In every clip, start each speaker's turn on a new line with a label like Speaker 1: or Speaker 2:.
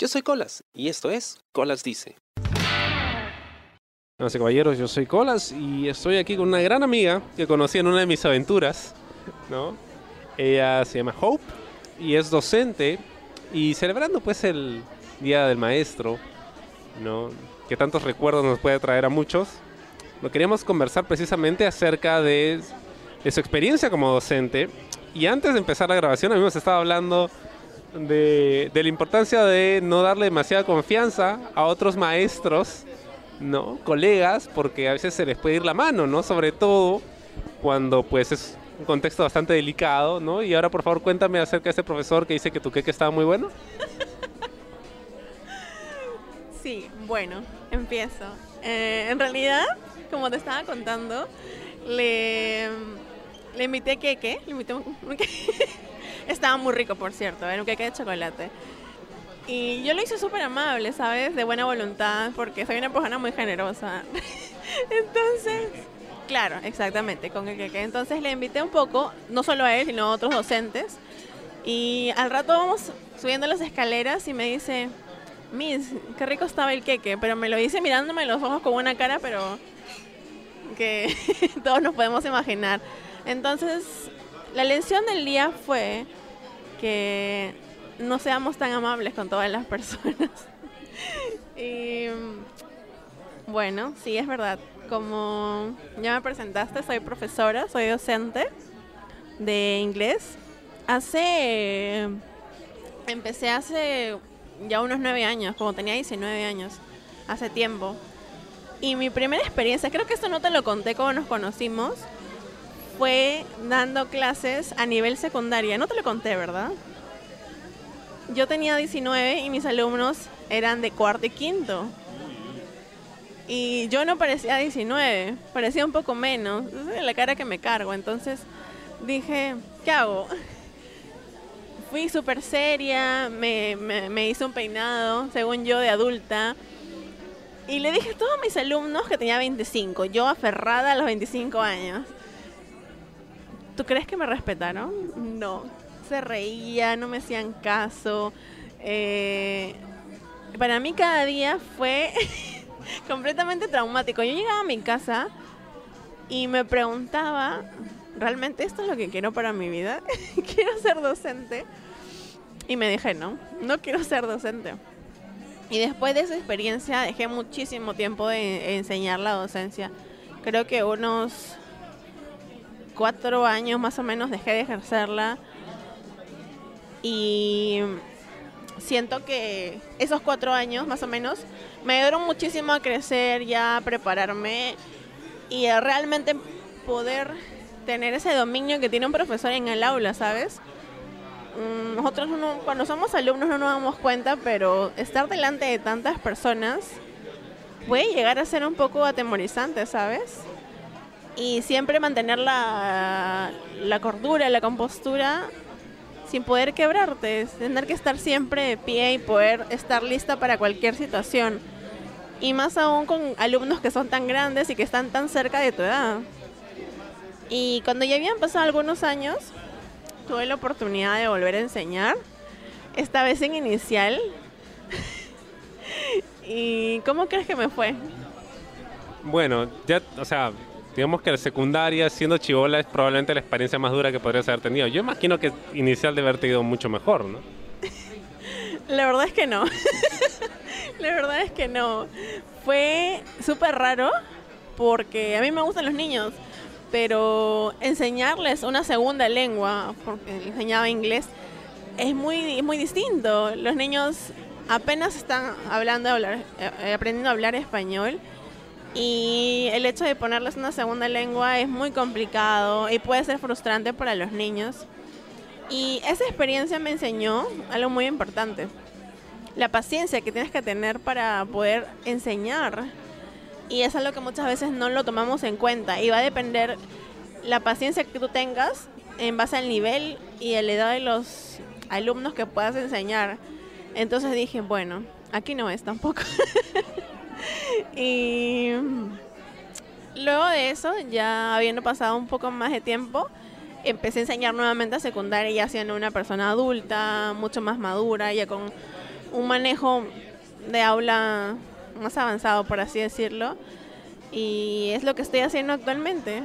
Speaker 1: Yo soy Colas y esto es Colas Dice.
Speaker 2: Y caballeros, yo soy Colas y estoy aquí con una gran amiga que conocí en una de mis aventuras, ¿no? Ella se llama Hope y es docente y celebrando pues el Día del Maestro, ¿no? Que tantos recuerdos nos puede traer a muchos. Lo queríamos conversar precisamente acerca de, de su experiencia como docente y antes de empezar la grabación a mí nos estaba hablando de, de la importancia de no darle demasiada confianza a otros maestros ¿no? Colegas, porque a veces se les puede ir la mano, ¿no? Sobre todo cuando pues es un contexto bastante delicado, ¿no? Y ahora por favor cuéntame acerca de ese profesor que dice que tu queque estaba muy bueno.
Speaker 3: Sí, bueno, empiezo. Eh, en realidad, como te estaba contando, le, le invité queque, le invité un. estaba muy rico, por cierto, era un queque de chocolate. Y yo lo hice súper amable, ¿sabes? De buena voluntad, porque soy una persona muy generosa. Entonces, claro, exactamente, con el que Entonces le invité un poco, no solo a él, sino a otros docentes. Y al rato vamos subiendo las escaleras y me dice, Miss, qué rico estaba el queque, pero me lo dice mirándome en los ojos con una cara, pero que todos nos podemos imaginar. Entonces, la lección del día fue que no seamos tan amables con todas las personas. y bueno, sí, es verdad. Como ya me presentaste, soy profesora, soy docente de inglés. Hace. Empecé hace ya unos nueve años, como tenía 19 años, hace tiempo. Y mi primera experiencia, creo que esto no te lo conté cuando nos conocimos, fue dando clases a nivel secundaria. No te lo conté, ¿verdad? yo tenía 19 y mis alumnos eran de cuarto y quinto. Y yo no parecía 19, parecía un poco menos, es la cara que me cargo. Entonces dije, ¿qué hago? Fui súper seria, me, me hice un peinado, según yo, de adulta. Y le dije a todos mis alumnos que tenía 25, yo aferrada a los 25 años. ¿Tú crees que me respetaron? No se reía, no me hacían caso. Eh, para mí cada día fue completamente traumático. Yo llegaba a mi casa y me preguntaba, ¿realmente esto es lo que quiero para mi vida? quiero ser docente. Y me dije, no, no quiero ser docente. Y después de esa experiencia dejé muchísimo tiempo de enseñar la docencia. Creo que unos cuatro años más o menos dejé de ejercerla y siento que esos cuatro años más o menos me ayudaron muchísimo a crecer, ya a prepararme y a realmente poder tener ese dominio que tiene un profesor en el aula, ¿sabes? Mm, Nosotros no, cuando somos alumnos no nos damos cuenta, pero estar delante de tantas personas puede llegar a ser un poco atemorizante, ¿sabes? Y siempre mantener la, la cordura, la compostura sin poder quebrarte, tener que estar siempre de pie y poder estar lista para cualquier situación. Y más aún con alumnos que son tan grandes y que están tan cerca de tu edad. Y cuando ya habían pasado algunos años, tuve la oportunidad de volver a enseñar, esta vez en inicial. ¿Y cómo crees que me fue?
Speaker 2: Bueno, ya, o sea, digamos que la secundaria, siendo chivola, es probablemente la experiencia más dura que podrías haber tenido. Yo imagino que inicial de haberte ido mucho mejor, ¿no?
Speaker 3: La verdad es que no. la verdad es que no. Fue súper raro porque a mí me gustan los niños, pero enseñarles una segunda lengua, porque enseñaba inglés, es muy, muy distinto. Los niños apenas están hablando, hablar, eh, aprendiendo a hablar español y el hecho de ponerles una segunda lengua es muy complicado y puede ser frustrante para los niños. Y esa experiencia me enseñó algo muy importante. La paciencia que tienes que tener para poder enseñar. Y es algo que muchas veces no lo tomamos en cuenta. Y va a depender la paciencia que tú tengas en base al nivel y a la edad de los alumnos que puedas enseñar. Entonces dije, bueno, aquí no es tampoco. y luego de eso, ya habiendo pasado un poco más de tiempo, empecé a enseñar nuevamente a secundaria, ya siendo una persona adulta, mucho más madura, ya con un manejo de aula más avanzado, por así decirlo. Y es lo que estoy haciendo actualmente.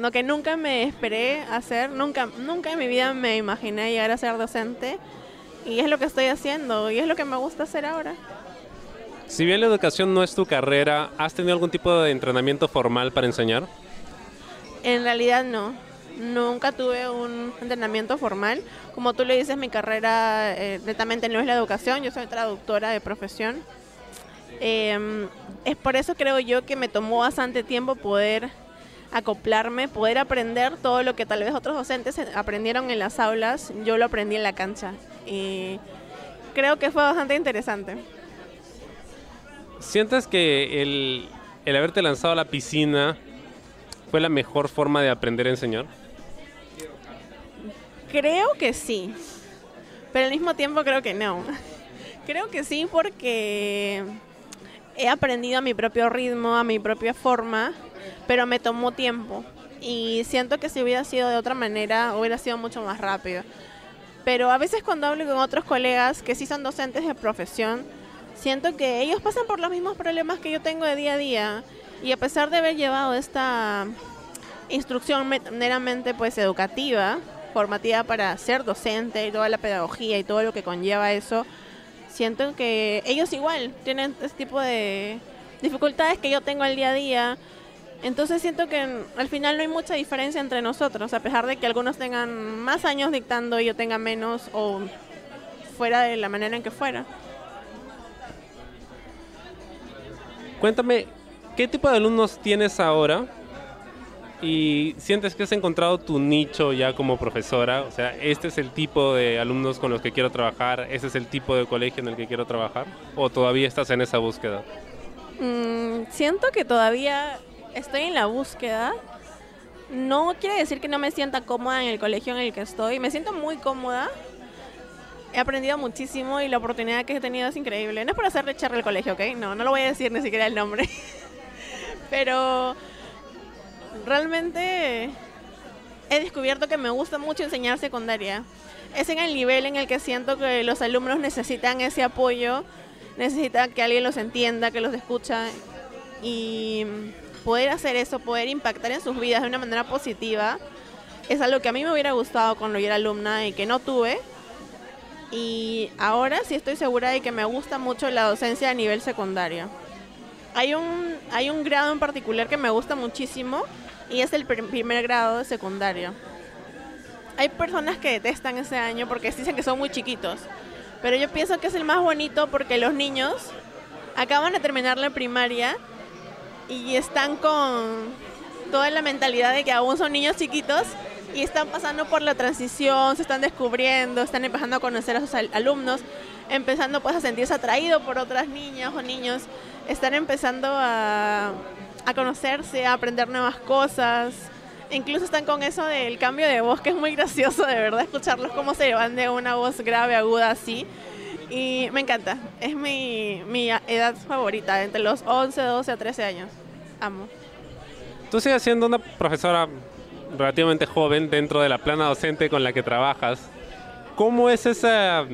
Speaker 3: Lo que nunca me esperé hacer, nunca, nunca en mi vida me imaginé llegar a ser docente. Y es lo que estoy haciendo y es lo que me gusta hacer ahora.
Speaker 2: Si bien la educación no es tu carrera, ¿has tenido algún tipo de entrenamiento formal para enseñar?
Speaker 3: En realidad no. Nunca tuve un entrenamiento formal. Como tú le dices, mi carrera eh, netamente no es la educación. Yo soy traductora de profesión. Em, es por eso creo yo que me tomó bastante tiempo poder acoplarme, poder aprender todo lo que tal vez otros docentes aprendieron en las aulas, yo lo aprendí en la cancha. Y creo que fue bastante interesante.
Speaker 2: ¿Sientes que el, el haberte lanzado a la piscina fue la mejor forma de aprender a enseñar?
Speaker 3: Creo que sí, pero al mismo tiempo creo que no. Creo que sí porque he aprendido a mi propio ritmo, a mi propia forma, pero me tomó tiempo. Y siento que si hubiera sido de otra manera, hubiera sido mucho más rápido. Pero a veces cuando hablo con otros colegas que sí son docentes de profesión, siento que ellos pasan por los mismos problemas que yo tengo de día a día. Y a pesar de haber llevado esta instrucción meramente pues educativa, formativa para ser docente y toda la pedagogía y todo lo que conlleva eso, siento que ellos igual tienen este tipo de dificultades que yo tengo al día a día. Entonces siento que al final no hay mucha diferencia entre nosotros, a pesar de que algunos tengan más años dictando y yo tenga menos o fuera de la manera en que fuera.
Speaker 2: Cuéntame, ¿qué tipo de alumnos tienes ahora? ¿Y sientes que has encontrado tu nicho ya como profesora? O sea, ¿este es el tipo de alumnos con los que quiero trabajar? ¿Este es el tipo de colegio en el que quiero trabajar? ¿O todavía estás en esa búsqueda?
Speaker 3: Mm, siento que todavía estoy en la búsqueda. No quiere decir que no me sienta cómoda en el colegio en el que estoy. Me siento muy cómoda. He aprendido muchísimo y la oportunidad que he tenido es increíble. No es por hacerle echarle al colegio, ¿ok? No, no lo voy a decir ni siquiera el nombre. Pero realmente he descubierto que me gusta mucho enseñar secundaria. Es en el nivel en el que siento que los alumnos necesitan ese apoyo, necesitan que alguien los entienda, que los escucha y poder hacer eso, poder impactar en sus vidas de una manera positiva, es algo que a mí me hubiera gustado cuando yo era alumna y que no tuve. Y ahora sí estoy segura de que me gusta mucho la docencia a nivel secundario. Hay un, hay un grado en particular que me gusta muchísimo, y es el primer grado de secundario. Hay personas que detestan ese año porque dicen que son muy chiquitos, pero yo pienso que es el más bonito porque los niños acaban de terminar la primaria y están con toda la mentalidad de que aún son niños chiquitos y están pasando por la transición, se están descubriendo, están empezando a conocer a sus alumnos, empezando pues a sentirse atraídos por otras niñas o niños, están empezando a a conocerse, a aprender nuevas cosas. Incluso están con eso del cambio de voz, que es muy gracioso, de verdad, escucharlos cómo se van de una voz grave, aguda, así. Y me encanta, es mi, mi edad favorita, entre los 11, 12 a 13 años. Amo.
Speaker 2: Tú sigues siendo una profesora relativamente joven dentro de la plana docente con la que trabajas. ¿Cómo es esa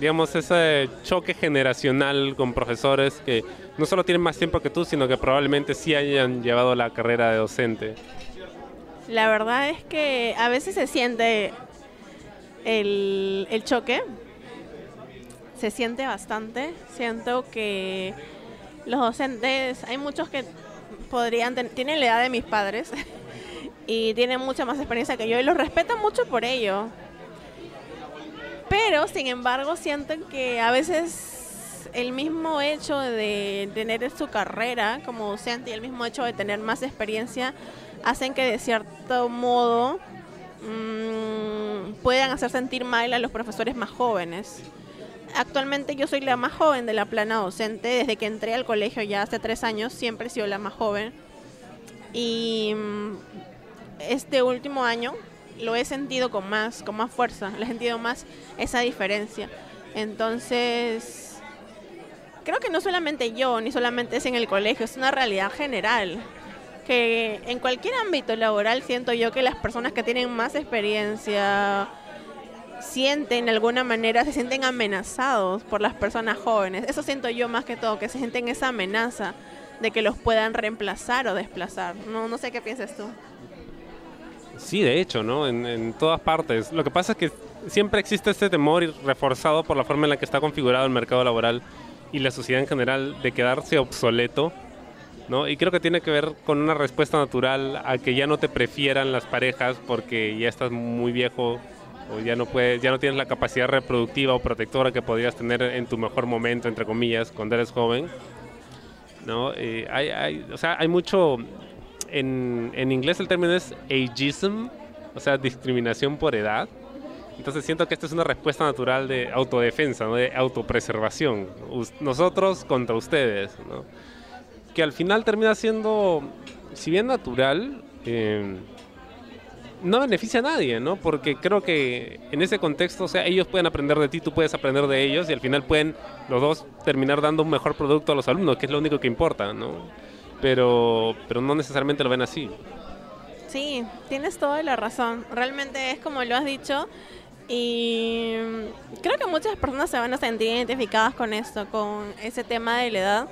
Speaker 2: digamos, ese choque generacional con profesores que no solo tienen más tiempo que tú, sino que probablemente sí hayan llevado la carrera de docente?
Speaker 3: La verdad es que a veces se siente el, el choque, se siente bastante. Siento que los docentes, hay muchos que podrían, tienen la edad de mis padres y tienen mucha más experiencia que yo y los respeto mucho por ello. Pero, sin embargo, siento que a veces el mismo hecho de tener su carrera como docente y el mismo hecho de tener más experiencia hacen que de cierto modo mmm, puedan hacer sentir mal a los profesores más jóvenes. Actualmente yo soy la más joven de la plana docente, desde que entré al colegio ya hace tres años, siempre he sido la más joven. Y mm, este último año lo he sentido con más, con más fuerza, le he sentido más esa diferencia. Entonces, creo que no solamente yo, ni solamente es en el colegio, es una realidad general. Que en cualquier ámbito laboral siento yo que las personas que tienen más experiencia sienten de alguna manera, se sienten amenazados por las personas jóvenes. Eso siento yo más que todo, que se sienten esa amenaza de que los puedan reemplazar o desplazar. No, no sé qué piensas tú.
Speaker 2: Sí, de hecho, ¿no? En, en todas partes. Lo que pasa es que siempre existe este temor reforzado por la forma en la que está configurado el mercado laboral y la sociedad en general de quedarse obsoleto, ¿no? Y creo que tiene que ver con una respuesta natural a que ya no te prefieran las parejas porque ya estás muy viejo o ya no puedes, ya no tienes la capacidad reproductiva o protectora que podrías tener en tu mejor momento, entre comillas, cuando eres joven, ¿no? Eh, hay, hay, o sea, hay mucho, en, en inglés el término es ageism, o sea, discriminación por edad, entonces siento que esta es una respuesta natural de autodefensa, ¿no? de autopreservación. Nosotros contra ustedes, ¿no? que al final termina siendo, si bien natural, eh, no beneficia a nadie, ¿no? Porque creo que en ese contexto, o sea, ellos pueden aprender de ti, tú puedes aprender de ellos y al final pueden los dos terminar dando un mejor producto a los alumnos, que es lo único que importa, ¿no? Pero, pero no necesariamente lo ven así.
Speaker 3: Sí, tienes toda la razón. Realmente es como lo has dicho, y creo que muchas personas se van a sentir identificadas con esto, con ese tema de la edad,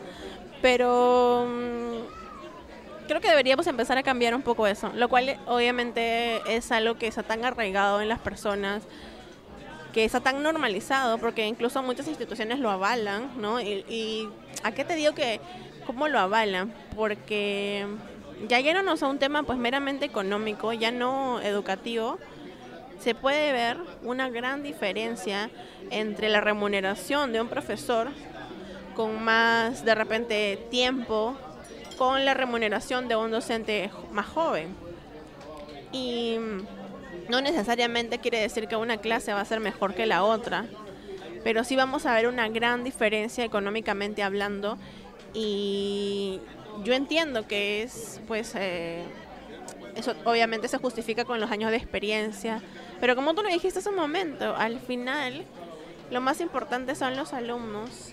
Speaker 3: pero mm, creo que deberíamos empezar a cambiar un poco eso, lo cual obviamente es algo que está tan arraigado en las personas, que está tan normalizado, porque incluso muchas instituciones lo avalan, ¿no? Y, ¿a qué te digo que cómo lo avalan? Porque ya no a un tema pues meramente económico, ya no educativo, se puede ver una gran diferencia entre la remuneración de un profesor con más de repente tiempo con la remuneración de un docente más joven. Y no necesariamente quiere decir que una clase va a ser mejor que la otra, pero sí vamos a ver una gran diferencia económicamente hablando y yo entiendo que es pues eh, eso obviamente se justifica con los años de experiencia, pero como tú lo dijiste hace un momento, al final lo más importante son los alumnos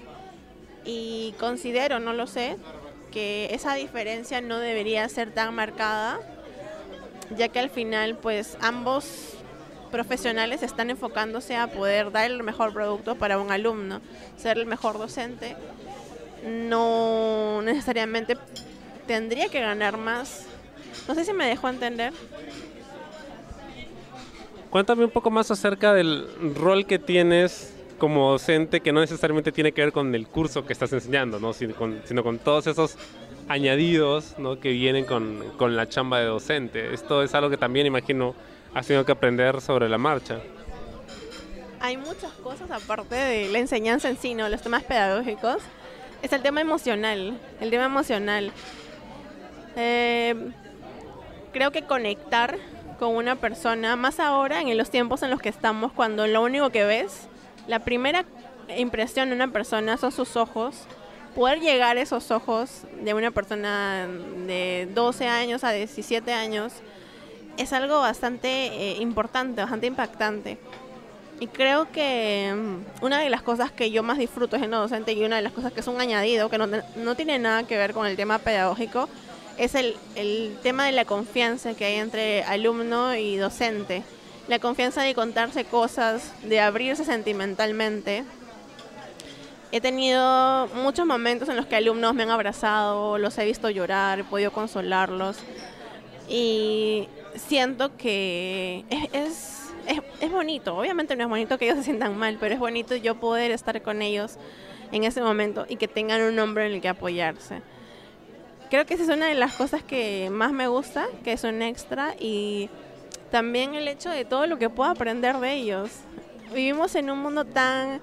Speaker 3: y considero, no lo sé, que esa diferencia no debería ser tan marcada, ya que al final pues ambos profesionales están enfocándose a poder dar el mejor producto para un alumno, ser el mejor docente. No necesariamente tendría que ganar más no sé si me dejó entender.
Speaker 2: Cuéntame un poco más acerca del rol que tienes como docente que no necesariamente tiene que ver con el curso que estás enseñando, ¿no? sino, con, todos esos añadidos ¿no? que vienen con, con, la chamba de docente. Esto es algo que también imagino has tenido que aprender sobre la marcha.
Speaker 3: Hay muchas cosas aparte de la enseñanza en sí, ¿no? los temas pedagógicos. Es el tema emocional, el tema emocional. Eh, creo que conectar con una persona, más ahora en los tiempos en los que estamos, cuando lo único que ves, la primera impresión de una persona son sus ojos, poder llegar a esos ojos de una persona de 12 años a 17 años es algo bastante eh, importante, bastante impactante. Y creo que mm, una de las cosas que yo más disfruto en docente y una de las cosas que es un añadido, que no, no tiene nada que ver con el tema pedagógico, es el, el tema de la confianza que hay entre alumno y docente. La confianza de contarse cosas, de abrirse sentimentalmente. He tenido muchos momentos en los que alumnos me han abrazado, los he visto llorar, he podido consolarlos. Y siento que es, es, bonito. Obviamente no es bonito que ellos se sientan mal, pero es bonito yo poder estar con ellos en ese momento y que tengan un hombre en el que apoyarse creo que esa es una de las cosas que más me gusta, que es un extra y también el hecho de todo lo que puedo aprender de ellos. Vivimos en un mundo tan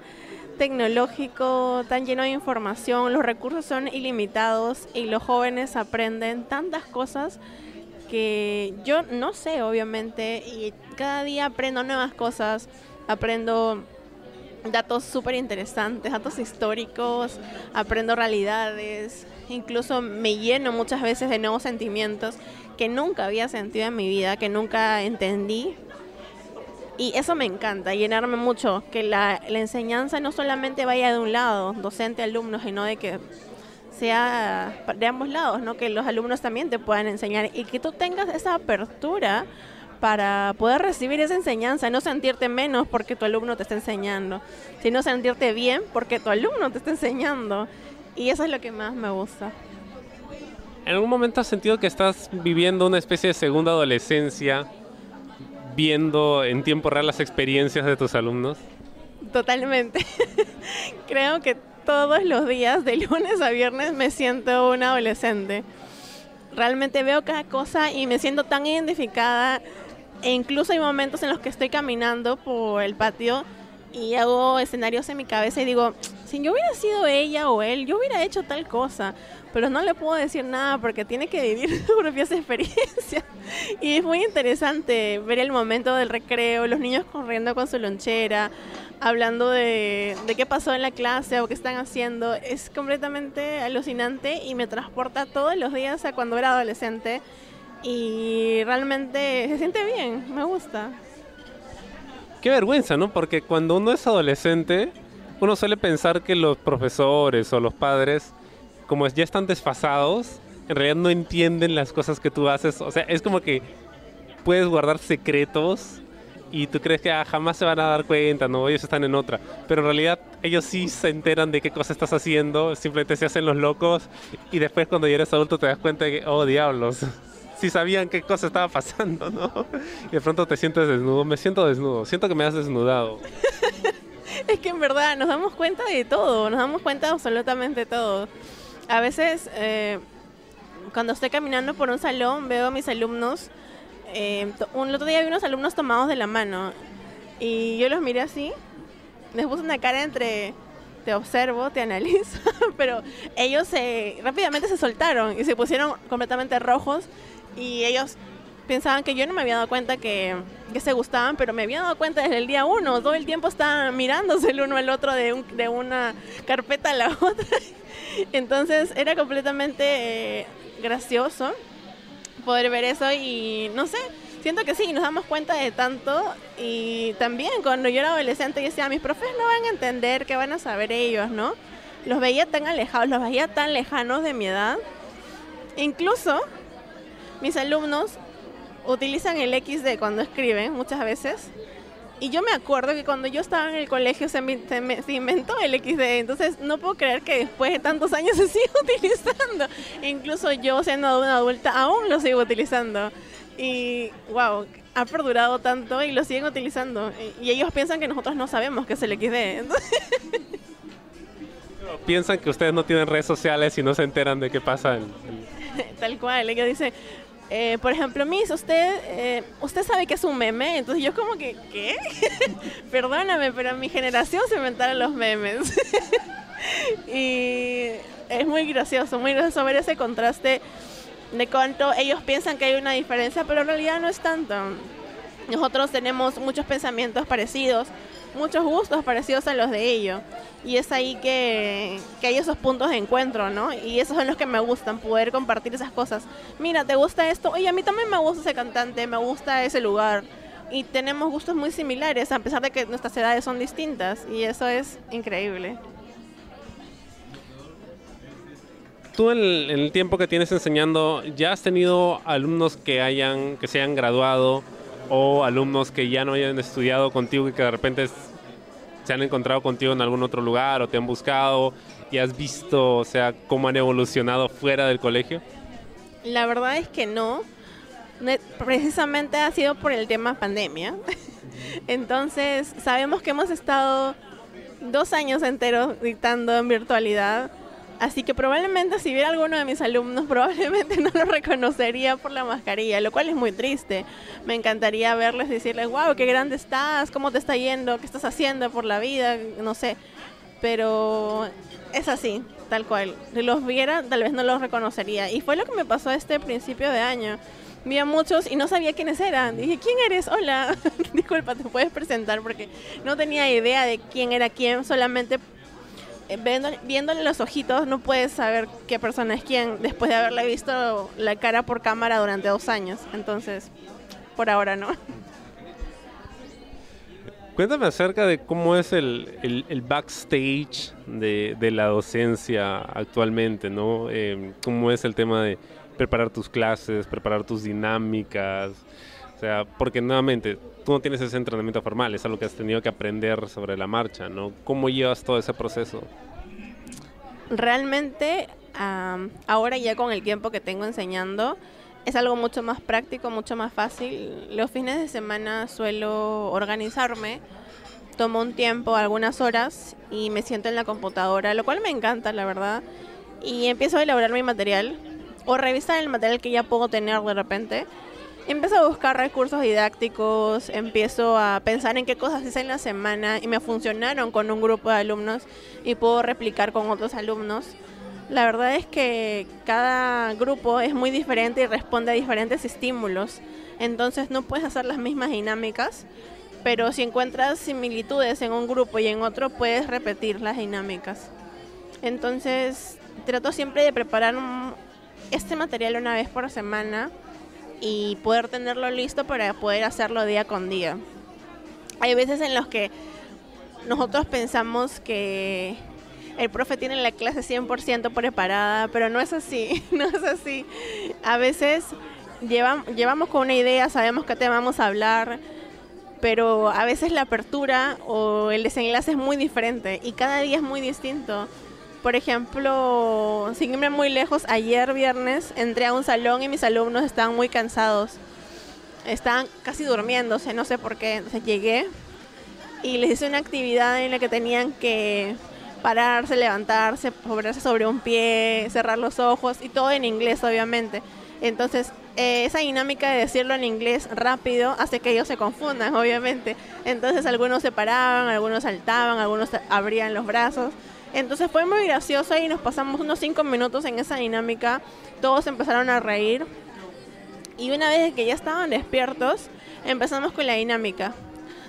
Speaker 3: tecnológico, tan lleno de información, los recursos son ilimitados y los jóvenes aprenden tantas cosas que yo no sé, obviamente, y cada día aprendo nuevas cosas, aprendo datos súper interesantes, datos históricos, aprendo realidades, incluso me lleno muchas veces de nuevos sentimientos que nunca había sentido en mi vida, que nunca entendí. Y eso me encanta, llenarme mucho, que la, enseñanza no solamente vaya de un lado, docente, alumno, sino de que sea de ambos lados, ¿no? que los alumnos también te puedan enseñar y que tú tengas esa apertura para poder recibir esa enseñanza, no sentirte menos porque tu alumno te está enseñando, sino sentirte bien porque tu alumno te está enseñando. Y eso es lo que más me gusta.
Speaker 2: ¿En algún momento has sentido que estás viviendo una especie de segunda adolescencia, viendo en tiempo real las experiencias de tus alumnos?
Speaker 3: Totalmente. Creo que todos los días, de lunes a viernes, me siento una adolescente. Realmente veo cada cosa y me siento tan identificada e incluso hay momentos en los que estoy caminando por el patio y hago escenarios en mi cabeza y digo, si yo hubiera sido ella o él, yo hubiera hecho tal cosa, pero no le puedo decir nada porque tiene que vivir sus propias experiencias. Y es muy interesante ver el momento del recreo, los niños corriendo con su lonchera, hablando de, de qué pasó en la clase o qué están haciendo. Es completamente alucinante y me transporta todos los días a cuando era adolescente y realmente se siente bien, me gusta.
Speaker 2: Qué vergüenza, ¿no? Porque cuando uno es adolescente, uno suele pensar que los profesores o los padres, como ya están desfasados, en realidad no entienden las cosas que tú haces. O sea, es como que puedes guardar secretos y tú crees que ah, jamás se van a dar cuenta, ¿no? Ellos están en otra. Pero en realidad ellos sí se enteran de qué cosa estás haciendo, simplemente se hacen los locos y después cuando ya eres adulto te das cuenta de que, oh diablos, si sabían qué cosa estaba pasando, ¿no? Y de pronto te sientes desnudo. Me siento desnudo. Siento que me has desnudado.
Speaker 3: es que en verdad nos damos cuenta de todo. Nos damos cuenta de absolutamente todo. A veces, eh, cuando estoy caminando por un salón, veo a mis alumnos. Eh, un otro día vi unos alumnos tomados de la mano. Y yo los miré así. Les puse una cara entre te observo, te analizo, pero ellos se, rápidamente se soltaron y se pusieron completamente rojos y ellos pensaban que yo no me había dado cuenta que, se gustaban, pero me había dado cuenta desde el día uno. Todo el tiempo estaban mirándose el uno al otro de, de una carpeta a la otra. Entonces era completamente eh, gracioso poder ver eso y no sé, siento que sí, nos damos cuenta de tanto y también cuando yo era adolescente yo decía, mis profes no van a entender, qué van a saber ellos, ¿no? Los veía tan alejados, los veía tan lejanos de mi edad. Incluso mis alumnos utilizan el XD cuando escriben muchas veces. Y yo me acuerdo que cuando yo estaba en el colegio se, inventó el XD, entonces no puedo creer que después de tantos años se siga utilizando. incluso yo siendo una adulta aún lo sigo utilizando. Y wow, ha perdurado tanto y lo siguen utilizando. Y ellos piensan que nosotros no sabemos qué es el XD.
Speaker 2: Piensan que ustedes no tienen redes sociales y no se enteran de qué pasa.
Speaker 3: Tal cual, ellos dicen, eh, por ejemplo, Miss, usted, eh, usted sabe que es un meme, entonces yo como que, ¿qué? Perdóname, pero en mi generación se inventaron los memes. y es muy gracioso, muy gracioso ver ese contraste de cuánto ellos piensan que hay una diferencia, pero en realidad no es tanto. Nosotros tenemos muchos pensamientos parecidos, muchos gustos parecidos a los de ellos. Y es ahí que, hay esos puntos de encuentro, ¿no? Y esos son los que me gustan, poder compartir esas cosas. Mira, ¿te gusta esto? Oye, a mí también me gusta ese cantante, me gusta ese lugar. Y tenemos gustos muy similares, a pesar de que nuestras edades son distintas. Y eso es increíble.
Speaker 2: Tú en el, tiempo que tienes enseñando, ¿ya has tenido alumnos que hayan, que se hayan graduado o alumnos que ya no hayan estudiado contigo y que de repente se han encontrado contigo en algún otro lugar o te han buscado y has visto, o sea, cómo han evolucionado fuera del colegio?
Speaker 3: La verdad es que no. Precisamente ha sido por el tema pandemia. Entonces, sabemos que hemos estado dos años enteros dictando en virtualidad Así que probablemente si viera alguno de mis alumnos, probablemente no lo reconocería por la mascarilla, lo cual es muy triste. Me encantaría verles decirles, wow, qué grande estás, cómo te está yendo, qué estás haciendo por la vida, no sé. Pero es así, tal cual. Si los viera, tal vez no los reconocería. Y fue lo que me pasó este principio de año. Vi a muchos y no sabía quiénes eran. Dije, ¿quién eres? Hola. Disculpa, ¿te puedes presentar? Porque no tenía idea de quién era quién, solamente viéndole los ojitos no puedes saber qué persona es quién después de haberle visto la cara por cámara durante dos años. Entonces, por ahora no.
Speaker 2: Cuéntame acerca de cómo es el, el, backstage de, de, la docencia actualmente, ¿no? Eh, ¿Cómo es el tema de preparar tus clases, preparar tus dinámicas? O sea, porque nuevamente, tú no tienes ese entrenamiento formal, es algo que has tenido que aprender sobre la marcha, ¿no? ¿Cómo llevas todo ese proceso?
Speaker 3: Realmente, ahora ya con el tiempo que tengo enseñando, es algo mucho más práctico, mucho más fácil. Los fines de semana suelo organizarme, tomo un tiempo, algunas horas, y me siento en la computadora, lo cual me encanta, la verdad, y empiezo a elaborar mi material o revisar el material que ya puedo tener de repente empiezo a buscar recursos didácticos, empiezo a pensar en qué cosas hice en la semana y me funcionaron con un grupo de alumnos y puedo replicar con otros alumnos. La verdad es que cada grupo es muy diferente y responde a diferentes estímulos, entonces no puedes hacer las mismas dinámicas, pero si encuentras similitudes en un grupo y en otro puedes repetir las dinámicas. Entonces trato siempre de preparar este material una vez por semana y poder tenerlo listo para poder hacerlo día con día. Hay veces en los que nosotros pensamos que el profe tiene la clase 100% preparada, pero no es así, no es así. A veces llevamos con una idea, sabemos qué tema vamos a hablar, pero a veces la apertura o el desenlace es muy diferente y cada día es muy distinto. Por ejemplo, sin irme muy lejos, ayer viernes entré a un salón y mis alumnos estaban muy cansados. Estaban casi durmiéndose, no sé por qué. Entonces llegué y les hice una actividad en la que tenían que pararse, levantarse, ponerse sobre un pie, cerrar los ojos y todo en inglés, obviamente. Entonces, eh, esa dinámica de decirlo en inglés rápido hace que ellos se confundan, obviamente. Entonces, algunos se paraban, algunos saltaban, algunos abrían los brazos. Entonces fue muy gracioso y nos pasamos unos cinco minutos en esa dinámica. Todos empezaron a reír. Y una vez que ya estaban despiertos, empezamos con la dinámica.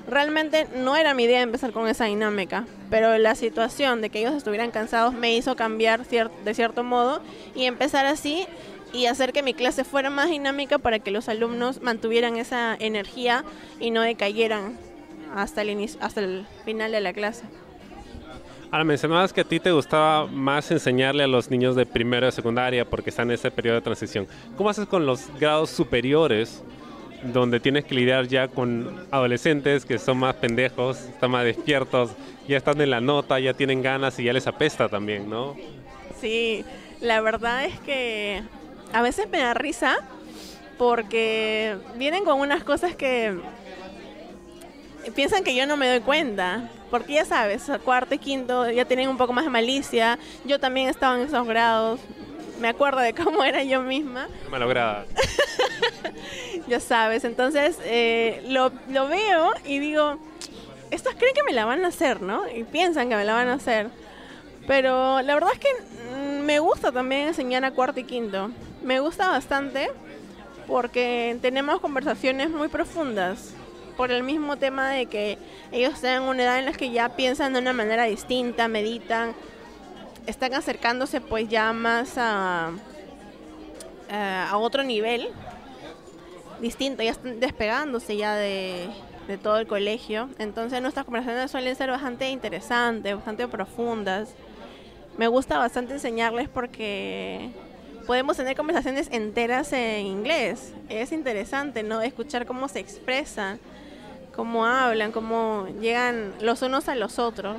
Speaker 3: Realmente no era mi idea empezar con esa dinámica, pero la situación de que ellos estuvieran cansados me hizo cambiar de cierto modo y empezar así y hacer que mi clase fuera más dinámica para que los alumnos mantuvieran esa energía y no decayeran hasta el, hasta el final de la clase.
Speaker 2: Ahora mencionabas que a ti te gustaba más enseñarle a los niños de primero de secundaria porque están en ese periodo de transición. ¿Cómo haces con los grados superiores donde tienes que lidiar ya con adolescentes que son más pendejos, están más despiertos, ya están en la nota, ya tienen ganas y ya les apesta también, ¿no?
Speaker 3: Sí, la verdad es que a veces me da risa porque vienen con unas cosas que piensan que yo no me doy cuenta. Porque ya sabes, cuarto y quinto ya tienen un poco más de malicia. Yo también estaba en esos grados. Me acuerdo de cómo era yo misma.
Speaker 2: Malograda.
Speaker 3: ya sabes, entonces eh, lo, lo veo y digo, estos creen que me la van a hacer, ¿no? Y piensan que me la van a hacer. Pero la verdad es que mm, me gusta también enseñar a cuarto y quinto. Me gusta bastante porque tenemos conversaciones muy profundas por el mismo tema de que ellos están en una edad en la que ya piensan de una manera distinta, meditan, están acercándose pues ya más a, a otro nivel distinto, ya están despegándose ya de, de todo el colegio. Entonces nuestras conversaciones suelen ser bastante interesantes, bastante profundas. Me gusta bastante enseñarles porque podemos tener conversaciones enteras en inglés. Es interesante, ¿no? Escuchar cómo se expresan cómo hablan, cómo llegan los unos a los otros.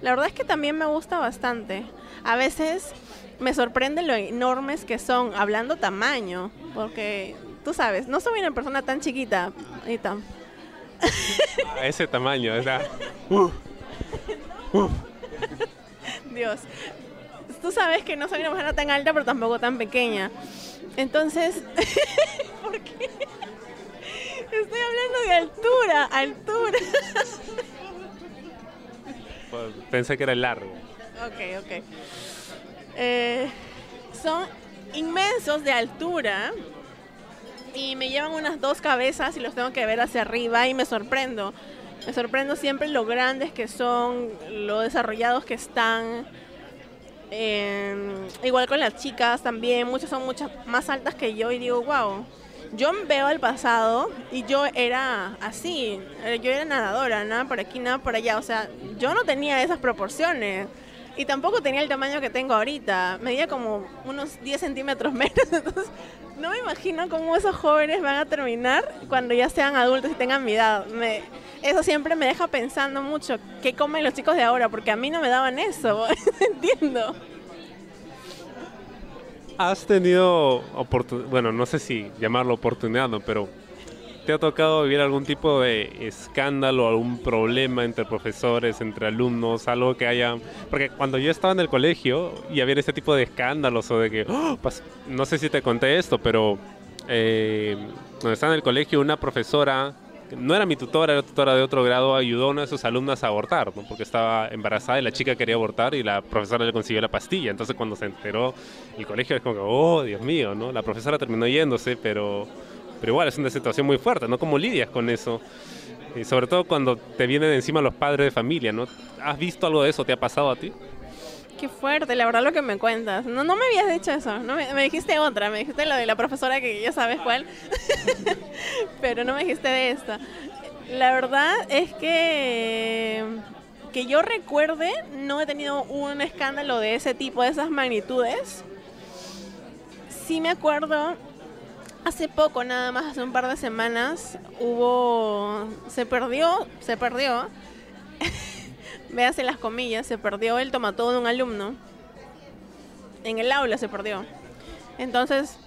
Speaker 3: La verdad es que también me gusta bastante. A veces me sorprende lo enormes que son, hablando tamaño, porque tú sabes, no soy una persona tan chiquita. Y tan...
Speaker 2: A ese tamaño, o sea.
Speaker 3: Dios. Tú sabes que no soy una persona tan alta, pero tampoco tan pequeña. Entonces, ¿por qué? Estoy hablando de altura, altura.
Speaker 2: Pues, pensé que era largo.
Speaker 3: Ok, ok. Eh, son inmensos de altura y me llevan unas dos cabezas y los tengo que ver hacia arriba y me sorprendo. Me sorprendo siempre lo grandes que son, lo desarrollados que están. Eh, igual con las chicas también, muchas son muchas más altas que yo y digo, wow, yo veo el pasado y yo era así, eh, yo era nadadora, nada por aquí, nada por allá, o sea, yo no tenía esas proporciones y tampoco tenía el tamaño que tengo ahorita, medía como unos 10 centímetros menos, no me imagino cómo esos jóvenes van a terminar cuando ya sean adultos y tengan mi edad. Eso siempre me deja pensando mucho, ¿qué comen los chicos de ahora? Porque a mí no me daban eso, entiendo.
Speaker 2: ¿Has tenido oportunidad, bueno, no sé si llamarlo oportunidad, ¿no? pero ¿te ha tocado vivir algún tipo de escándalo, algún problema entre profesores, entre alumnos, algo que haya... Porque cuando yo estaba en el colegio y había este tipo de escándalos o de que, ¡oh! no sé si te conté esto, pero eh, cuando estaba en el colegio una profesora no era mi tutora, era tutora de otro grado, ayudó a una de sus alumnas a abortar, porque estaba embarazada y la chica quería abortar y la profesora le consiguió la pastilla. Entonces cuando se enteró el colegio es como que, oh, Dios mío, ¿no? La profesora terminó yéndose, pero, pero igual es una situación muy fuerte, ¿no? ¿Cómo lidias con eso? Y sobre todo cuando te vienen encima los padres de familia, ¿no? ¿Has visto algo de eso? ¿Te ha pasado a ti?
Speaker 3: Fuerte, la verdad lo que me cuentas. No, no me habías dicho eso, no me, me dijiste otra, me dijiste lo de la profesora que ya sabes cuál, pero no me dijiste de esta. La verdad es que que yo recuerde no he tenido un escándalo de ese tipo, de esas magnitudes. Sí me acuerdo, hace poco nada más, hace un par de semanas, hubo, se perdió, se perdió véase las comillas, se perdió el tomatodo de un alumno. En el aula se perdió. Entonces,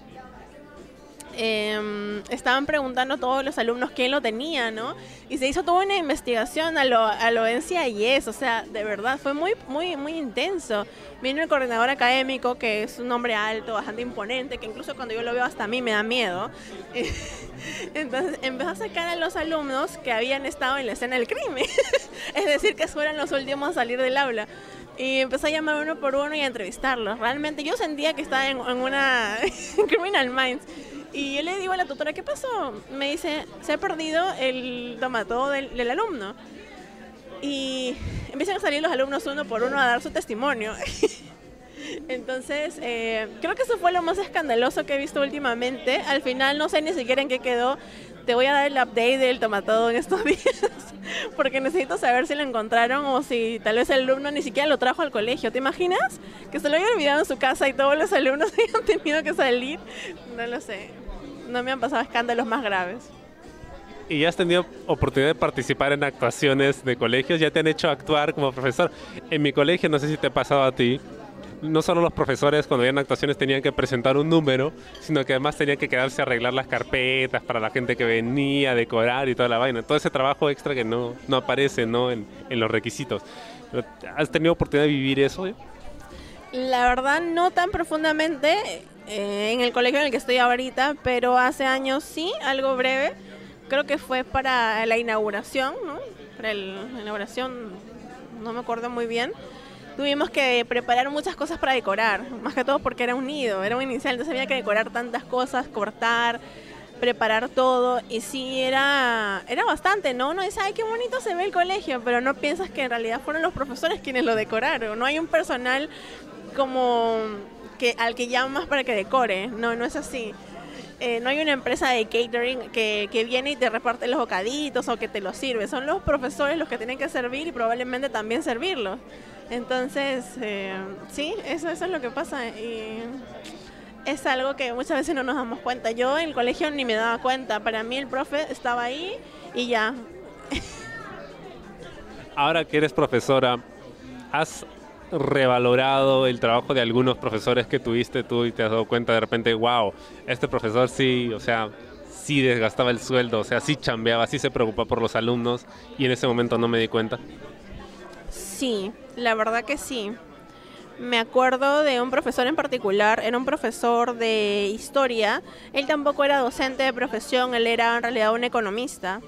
Speaker 3: Em, estaban preguntando a todos los alumnos quién lo tenía, ¿no? Y se hizo toda una investigación a lo, a lo NCIS, o sea, de verdad, fue muy, muy, muy intenso. Vino el coordinador académico, que es un hombre alto, bastante imponente, que incluso cuando yo lo veo hasta a mí me da miedo. Entonces empezó a sacar a los alumnos que habían estado en la escena del crimen, es decir, que fueron los últimos a salir del aula. Y empezó a llamar uno por uno y a entrevistarlos. Realmente yo sentía que estaba en, en una Criminal Minds. Y yo le digo a la tutora, ¿qué pasó? Me dice, se ha perdido el tomatodo del, del alumno. Y empiezan a salir los alumnos uno por uno a dar su testimonio. Entonces, eh, creo que eso fue lo más escandaloso que he visto últimamente. Al final no sé ni siquiera en qué quedó. Te voy a dar el update del tomatodo en estos días, porque necesito saber si lo encontraron o si tal vez el alumno ni siquiera lo trajo al colegio. ¿Te imaginas? Que se lo había olvidado en su casa y todos los alumnos hayan tenido que salir. No lo sé. No me han pasado escándalos más graves.
Speaker 2: ¿Y ya has tenido oportunidad de participar en actuaciones de colegios? ¿Ya te han hecho actuar como profesor? En mi colegio, no sé si te ha pasado a ti, no solo los profesores cuando habían actuaciones tenían que presentar un número, sino que además tenían que quedarse a arreglar las carpetas para la gente que venía, decorar y toda la vaina. Todo ese trabajo extra que no, no aparece ¿no? En, en los requisitos. ¿Has tenido oportunidad de vivir eso?
Speaker 3: La verdad, no tan profundamente eh, en el colegio en el que estoy ahorita, pero hace años sí, algo breve. Creo que fue para la inauguración, ¿no? Para la inauguración, no me acuerdo muy bien tuvimos que preparar muchas cosas para decorar, más que todo porque era un nido, era un inicial, entonces había que decorar tantas cosas, cortar, preparar todo y sí era era bastante, ¿no? Uno dice, "Ay, qué bonito se ve el colegio", pero no piensas que en realidad fueron los profesores quienes lo decoraron. No hay un personal como que al que llamas para que decore, no, no es así. Eh, no hay una empresa de catering que, que, viene y te reparte los bocaditos o que te los sirve. Son los profesores los que tienen que servir y probablemente también servirlos. Entonces, eh, sí, eso, eso es lo que pasa. Y es algo que muchas veces no nos damos cuenta. Yo en el colegio ni me daba cuenta. Para mí el profe estaba ahí y ya.
Speaker 2: Ahora que eres profesora, ¿has revalorado el trabajo de algunos profesores que tuviste tú y te has dado cuenta de repente, wow, este profesor sí, o sea, sí desgastaba el sueldo, o sea, sí chambeaba, sí se preocupaba por los alumnos y en ese momento no me di cuenta?
Speaker 3: Sí, la verdad que sí. Me acuerdo de un profesor en particular, era un profesor de historia. Él tampoco era docente de profesión, él era en realidad un economista.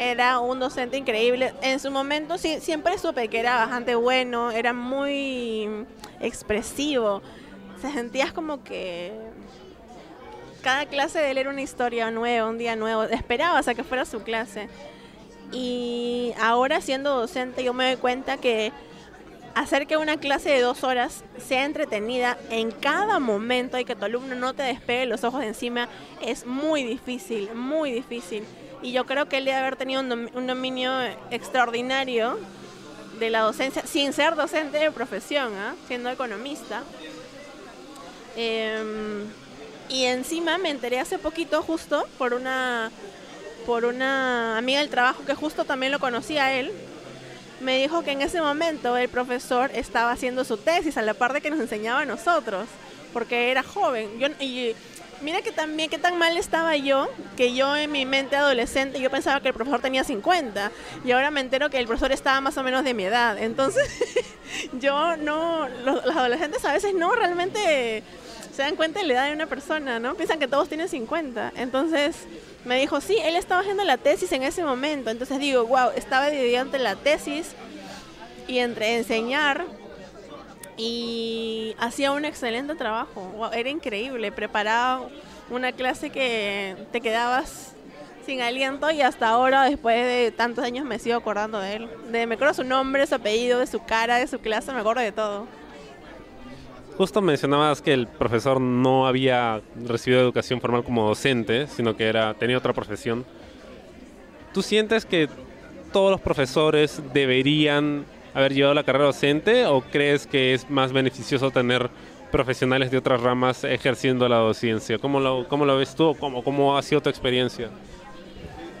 Speaker 3: Era un docente increíble. En su momento siempre supe que era bastante bueno, era muy expresivo. Se sentías como que cada clase de él era una historia nueva, un día nuevo. Esperabas a que fuera su clase. Y ahora siendo docente yo me doy cuenta que hacer que una clase de dos horas sea entretenida en cada momento y que tu alumno no te despegue los ojos de encima es muy difícil, muy difícil. Y yo creo que él debe haber tenido un, dominio extraordinario de la docencia, sin ser docente de profesión, ¿eh? siendo economista. Eh, Y encima me enteré hace poquito justo por una por una amiga del trabajo que justo también lo conocía él. Me dijo que en ese momento el profesor estaba haciendo su tesis a la par de que nos enseñaba a nosotros, porque era joven. Mira que también qué tan mal estaba yo, que yo en mi mente adolescente yo pensaba que el profesor tenía 50 y ahora me entero que el profesor estaba más o menos de mi edad. Entonces, yo no los, los adolescentes a veces no realmente se dan cuenta de la edad de una persona, ¿no? Piensan que todos tienen 50. Entonces me dijo, sí, él estaba haciendo la tesis en ese momento. Entonces digo, wow, estaba dividido entre la tesis y entre enseñar. Y hacía un excelente trabajo. Wow, era increíble. Preparaba una clase que te quedabas sin aliento y hasta ahora, después de tantos años, me sigo acordando de él. De, me acuerdo su nombre, su apellido, de su cara, de su clase, me acuerdo de todo.
Speaker 2: Justo mencionabas que el profesor no había recibido educación formal como docente, sino que era tenía otra profesión. ¿Tú sientes que todos los profesores deberían haber llevado la carrera docente o crees que es más beneficioso tener profesionales de otras ramas ejerciendo la docencia? ¿Cómo lo, cómo lo ves tú? ¿Cómo, ¿Cómo ha sido tu experiencia?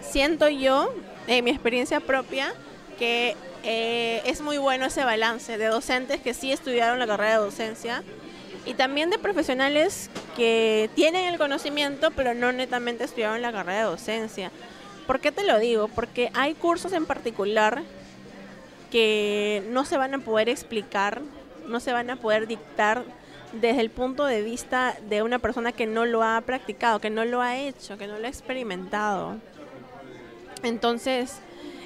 Speaker 3: Siento yo, en mi experiencia propia, que eh, es muy bueno ese balance de docentes que sí estudiaron la carrera de docencia y también de profesionales que tienen el conocimiento pero no netamente estudiaron la carrera de docencia. ¿Por qué te lo digo? Porque hay cursos en particular que no se van a poder explicar, no se van a poder dictar desde el punto de vista de una persona que no lo ha practicado, que no lo ha hecho, que no lo ha experimentado. Entonces,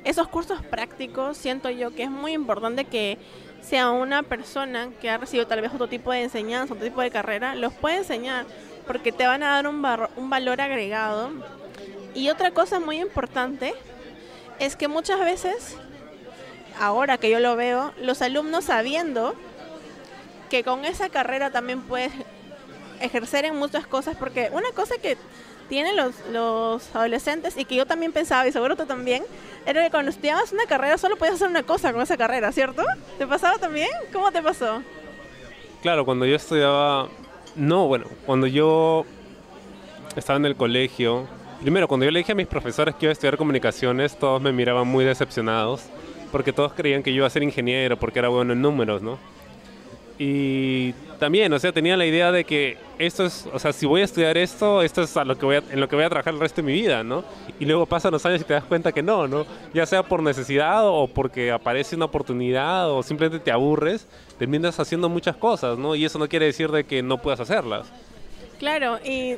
Speaker 3: esos cursos prácticos siento yo que es muy importante que sea una persona que ha recibido tal vez otro tipo de enseñanza, otro tipo de carrera, los puede enseñar porque te van a dar un, un valor agregado. Y otra cosa muy importante es que muchas veces, ahora que yo lo veo, los alumnos sabiendo que con esa carrera también puedes ejercer en muchas cosas, porque una cosa que tienen los, adolescentes y que yo también pensaba, y seguro tú también, era que cuando estudiabas una carrera solo podías hacer una cosa con esa carrera, ¿cierto? ¿Te pasaba también? ¿Cómo te pasó?
Speaker 2: Claro, cuando yo estudiaba, no, bueno, cuando yo estaba en el colegio, primero, cuando yo le dije a mis profesores que iba a estudiar comunicaciones, todos me miraban muy decepcionados, porque todos creían que yo iba a ser ingeniero, porque era bueno en números, ¿no? Y también, o sea, tenía la idea de que esto es, o sea, si voy a estudiar esto, esto es a lo que voy en lo que voy a trabajar el resto de mi vida, ¿no? Y luego pasan los años y te das cuenta que no, ¿no? Ya sea por necesidad o porque aparece una oportunidad o simplemente te aburres, terminas haciendo muchas cosas, ¿no? Y eso no quiere decir de que no puedas hacerlas.
Speaker 3: Claro, y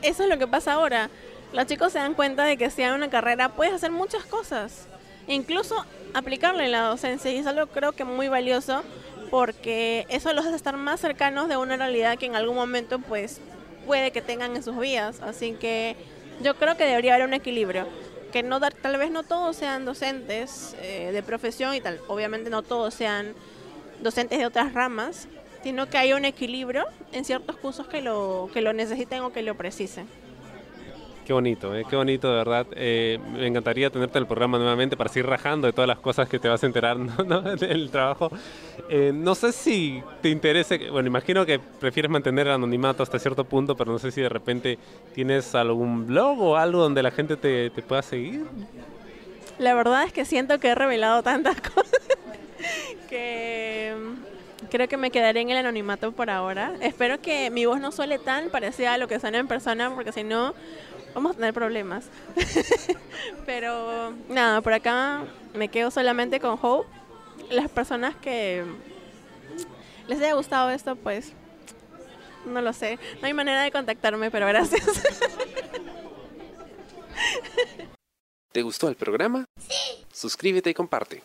Speaker 3: eso es lo que pasa ahora. Los chicos se dan cuenta de que si hay una carrera puedes hacer muchas cosas, incluso aplicarle en la docencia y es algo creo que muy valioso porque eso los hace estar más cercanos de una realidad que en algún momento pues puede que tengan en sus vidas. Así que yo creo que debería haber un equilibrio. Que no tal vez no todos sean docentes eh, de profesión y tal, obviamente no todos sean docentes de otras ramas, sino que haya un equilibrio en ciertos cursos que lo, que lo necesiten o que lo precisen.
Speaker 2: Qué bonito, eh, qué bonito, de verdad. Eh, me encantaría tenerte en el programa nuevamente para seguir rajando de todas las cosas que te vas a enterar ¿no? del trabajo. Eh, no sé si te interese, bueno, imagino que prefieres mantener el anonimato hasta cierto punto, pero no sé si de repente tienes algún blog o algo donde la gente te, pueda seguir.
Speaker 3: La verdad es que siento que he revelado tantas cosas que creo que me quedaré en el anonimato por ahora. Espero que mi voz no suele tan parecida a lo que suena en persona, porque si no vamos a tener problemas. Pero nada, por acá me quedo solamente con Hope. Las personas que les haya gustado esto, pues no lo sé. No hay manera de contactarme, pero gracias.
Speaker 1: ¿Te gustó el programa? Sí. Suscríbete y comparte.